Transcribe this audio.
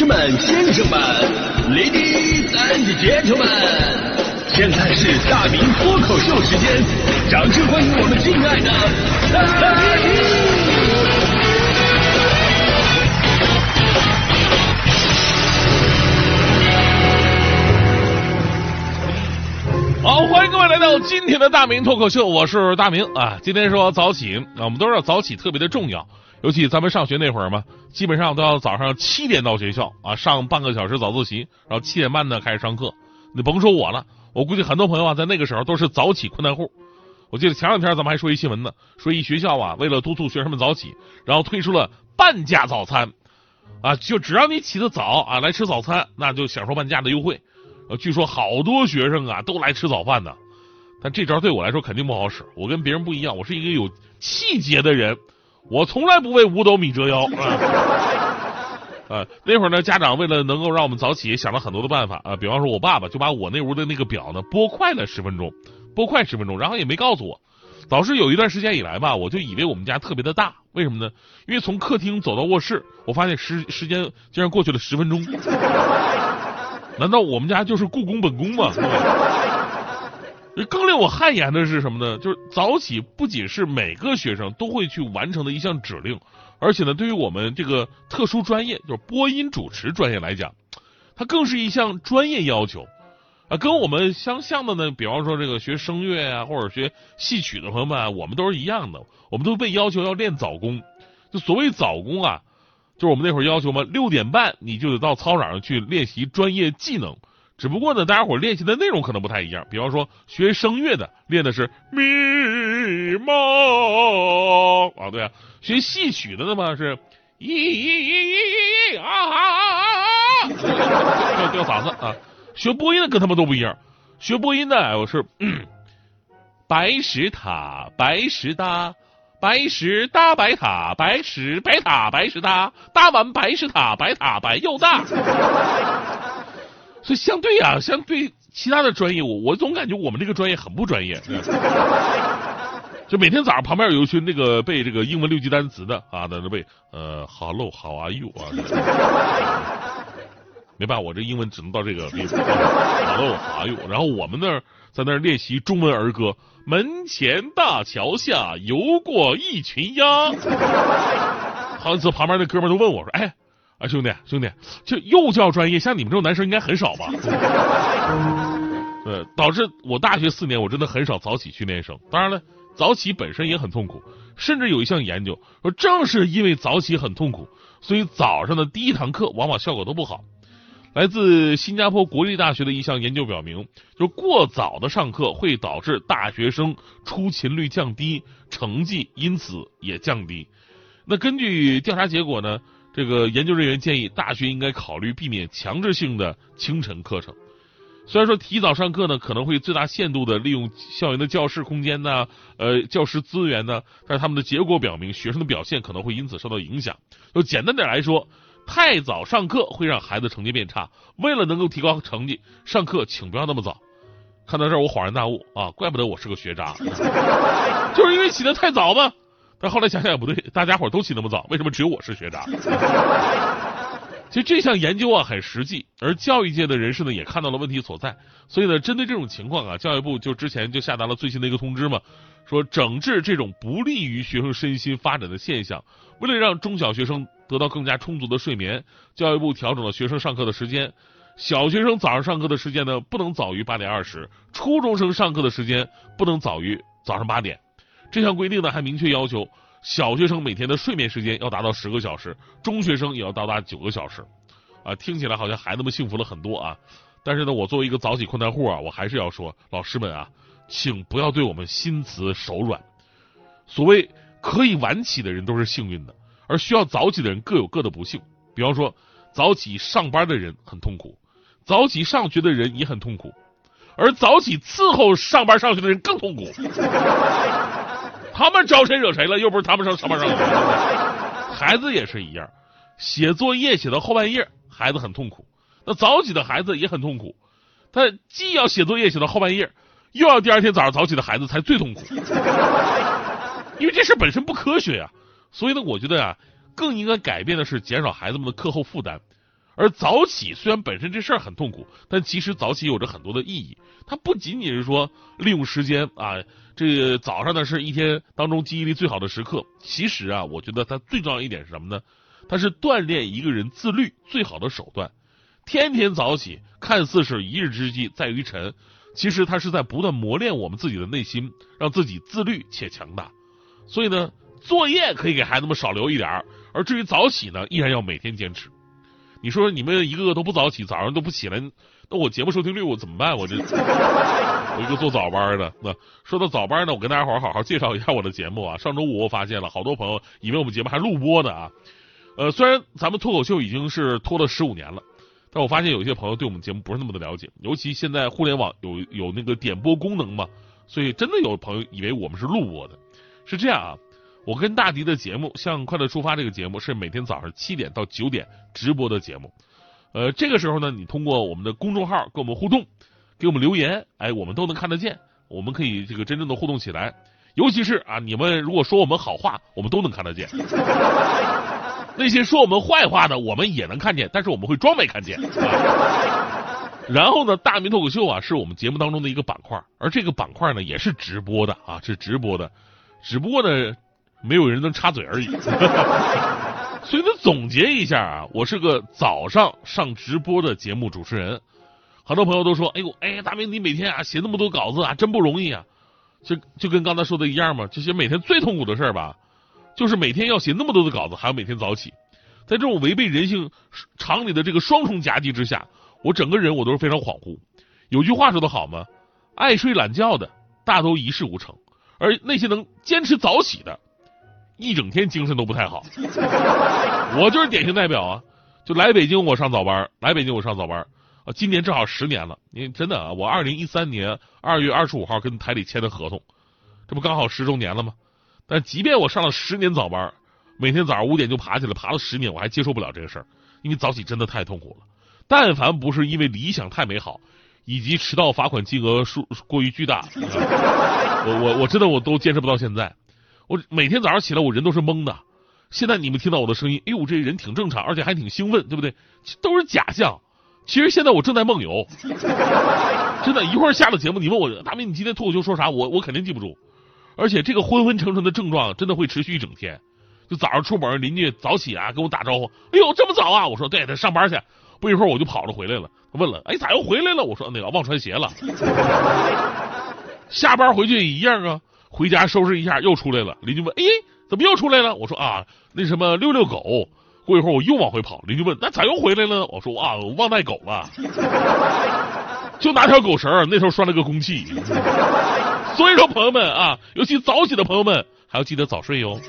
士们、先生们、ladies and gentlemen，现在是大明脱口秀时间，掌声欢迎我们敬爱的大明！好，欢迎各位来到今天的大明脱口秀，我是大明啊。今天说早起，啊，我们都知道早起特别的重要，尤其咱们上学那会儿嘛，基本上都要早上七点到学校啊，上半个小时早自习，然后七点半呢开始上课。你甭说我了，我估计很多朋友啊，在那个时候都是早起困难户。我记得前两天咱们还说一新闻呢，说一学校啊，为了督促学生们早起，然后推出了半价早餐，啊，就只要你起得早啊，来吃早餐，那就享受半价的优惠。呃，据说好多学生啊都来吃早饭呢，但这招对我来说肯定不好使。我跟别人不一样，我是一个有气节的人，我从来不为五斗米折腰。啊，那会儿呢，家长为了能够让我们早起，想了很多的办法啊。比方说，我爸爸就把我那屋的那个表呢拨快了十分钟，拨快十分钟，然后也没告诉我。导致有一段时间以来吧，我就以为我们家特别的大，为什么呢？因为从客厅走到卧室，我发现时时间竟然过去了十分钟。难道我们家就是故宫本宫吗？更令我汗颜的是什么呢？就是早起不仅是每个学生都会去完成的一项指令，而且呢，对于我们这个特殊专业，就是播音主持专业来讲，它更是一项专业要求啊。跟我们相像的呢，比方说这个学声乐啊，或者学戏曲的朋友们，啊我们都是一样的，我们都被要求要练早功。就所谓早功啊。就是我们那会儿要求嘛，六点半你就得到操场上去练习专业技能。只不过呢，大家伙练习的内容可能不太一样。比方说，学声乐的练的是咪蒙啊，对啊。学戏曲的呢嘛是咦啊啊啊，掉掉嗓子啊。学播音的跟他们都不一样。学播音的我是白石塔，白石搭。白石搭白塔，白石白塔白石搭，搭完白石塔，白塔白又大。所以相对啊，相对其他的专业，我我总感觉我们这个专业很不专业。就每天早上旁边有一群那个背这个英文六级单词的啊，在那背呃，Hello，How are you 啊？没办法，我这英文只能到这个地步。Hello，How are you？然后我们那儿在那儿练习中文儿歌。门前大桥下游过一群鸭。好几次旁边那哥们都问我说：“哎，啊兄弟兄弟，就幼教专业像你们这种男生应该很少吧？” 呃，导致我大学四年我真的很少早起去练声。当然了，早起本身也很痛苦，甚至有一项研究说，正是因为早起很痛苦，所以早上的第一堂课往往效果都不好。来自新加坡国立大学的一项研究表明，就过早的上课会导致大学生出勤率降低，成绩因此也降低。那根据调查结果呢，这个研究人员建议大学应该考虑避免强制性的清晨课程。虽然说提早上课呢，可能会最大限度的利用校园的教室空间呢，呃，教师资源呢，但是他们的结果表明，学生的表现可能会因此受到影响。就简单点来说。太早上课会让孩子成绩变差。为了能够提高成绩，上课请不要那么早。看到这儿，我恍然大悟啊，怪不得我是个学渣，就是因为起得太早嘛。但后来想想也不对，大家伙都起那么早，为什么只有我是学渣？其实这项研究啊很实际，而教育界的人士呢也看到了问题所在。所以呢，针对这种情况啊，教育部就之前就下达了最新的一个通知嘛，说整治这种不利于学生身心发展的现象。为了让中小学生得到更加充足的睡眠，教育部调整了学生上课的时间。小学生早上上课的时间呢，不能早于八点二十；初中生上课的时间不能早于早上八点。这项规定呢，还明确要求小学生每天的睡眠时间要达到十个小时，中学生也要到达九个小时。啊，听起来好像孩子们幸福了很多啊！但是呢，我作为一个早起困难户啊，我还是要说，老师们啊，请不要对我们心慈手软。所谓可以晚起的人都是幸运的。而需要早起的人各有各的不幸，比方说早起上班的人很痛苦，早起上学的人也很痛苦，而早起伺候上班上学的人更痛苦。他们招谁惹谁了？又不是他们上上班上。孩子也是一样，写作业写到后半夜，孩子很痛苦。那早起的孩子也很痛苦，他既要写作业写到后半夜，又要第二天早上早起的孩子才最痛苦，因为这事本身不科学呀。所以呢，我觉得啊，更应该改变的是减少孩子们的课后负担，而早起虽然本身这事儿很痛苦，但其实早起有着很多的意义。它不仅仅是说利用时间啊，这个早上呢是一天当中记忆力最好的时刻。其实啊，我觉得它最重要一点是什么呢？它是锻炼一个人自律最好的手段。天天早起，看似是一日之计在于晨，其实它是在不断磨练我们自己的内心，让自己自律且强大。所以呢，作业可以给孩子们少留一点儿而至于早起呢，依然要每天坚持。你说你们一个个都不早起，早上都不起来，那我节目收听率我怎么办？我这我一个做早班的。那说到早班呢，我跟大家伙好好介绍一下我的节目啊。上周五我发现了好多朋友以为我们节目还录播呢啊。呃，虽然咱们脱口秀已经是拖了十五年了，但我发现有些朋友对我们节目不是那么的了解，尤其现在互联网有有那个点播功能嘛，所以真的有朋友以为我们是录播的。是这样啊。我跟大迪的节目《向快乐出发》这个节目是每天早上七点到九点直播的节目，呃，这个时候呢，你通过我们的公众号跟我们互动，给我们留言，哎，我们都能看得见，我们可以这个真正的互动起来。尤其是啊，你们如果说我们好话，我们都能看得见；那些说我们坏话的，我们也能看见，但是我们会装没看见。然后呢，大明脱口秀啊，是我们节目当中的一个板块，而这个板块呢，也是直播的啊，是直播的，只不过呢。没有人能插嘴而已，所以呢，总结一下啊，我是个早上上直播的节目主持人。很多朋友都说：“哎呦，哎，大明，你每天啊写那么多稿子啊，真不容易啊。”就就跟刚才说的一样嘛，这些每天最痛苦的事儿吧，就是每天要写那么多的稿子，还要每天早起，在这种违背人性常理的这个双重夹击之下，我整个人我都是非常恍惚。有句话说的好吗？爱睡懒觉的大都一事无成，而那些能坚持早起的。一整天精神都不太好，我就是典型代表啊！就来北京我上早班，来北京我上早班啊！今年正好十年了，你真的啊，我二零一三年二月二十五号跟台里签的合同，这不刚好十周年了吗？但即便我上了十年早班，每天早上五点就爬起来，爬了十年，我还接受不了这个事儿，因为早起真的太痛苦了。但凡不是因为理想太美好，以及迟到罚款金额数过于巨大，我我我真的我都坚持不到现在。我每天早上起来，我人都是懵的。现在你们听到我的声音，哎呦，这人挺正常，而且还挺兴奋，对不对？都是假象。其实现在我正在梦游。真的，一会儿下了节目，你问我大明，你今天脱口秀说啥？我我肯定记不住。而且这个昏昏沉沉的症状真的会持续一整天。就早上出门，邻居早起啊，跟我打招呼，哎呦，这么早啊？我说对，他上班去。不一会儿我就跑着回来了。他问了，哎，咋又回来了？我说那个忘穿鞋了。下班回去也一样啊。回家收拾一下，又出来了。邻居问：“哎，怎么又出来了？”我说：“啊，那什么遛遛狗。”过一会儿我又往回跑，邻居问：“那咋又回来了？”我说：“啊，我忘带狗了，就拿条狗绳，那时候拴了个公器。”所以说，朋友们啊，尤其早起的朋友们，还要记得早睡哟。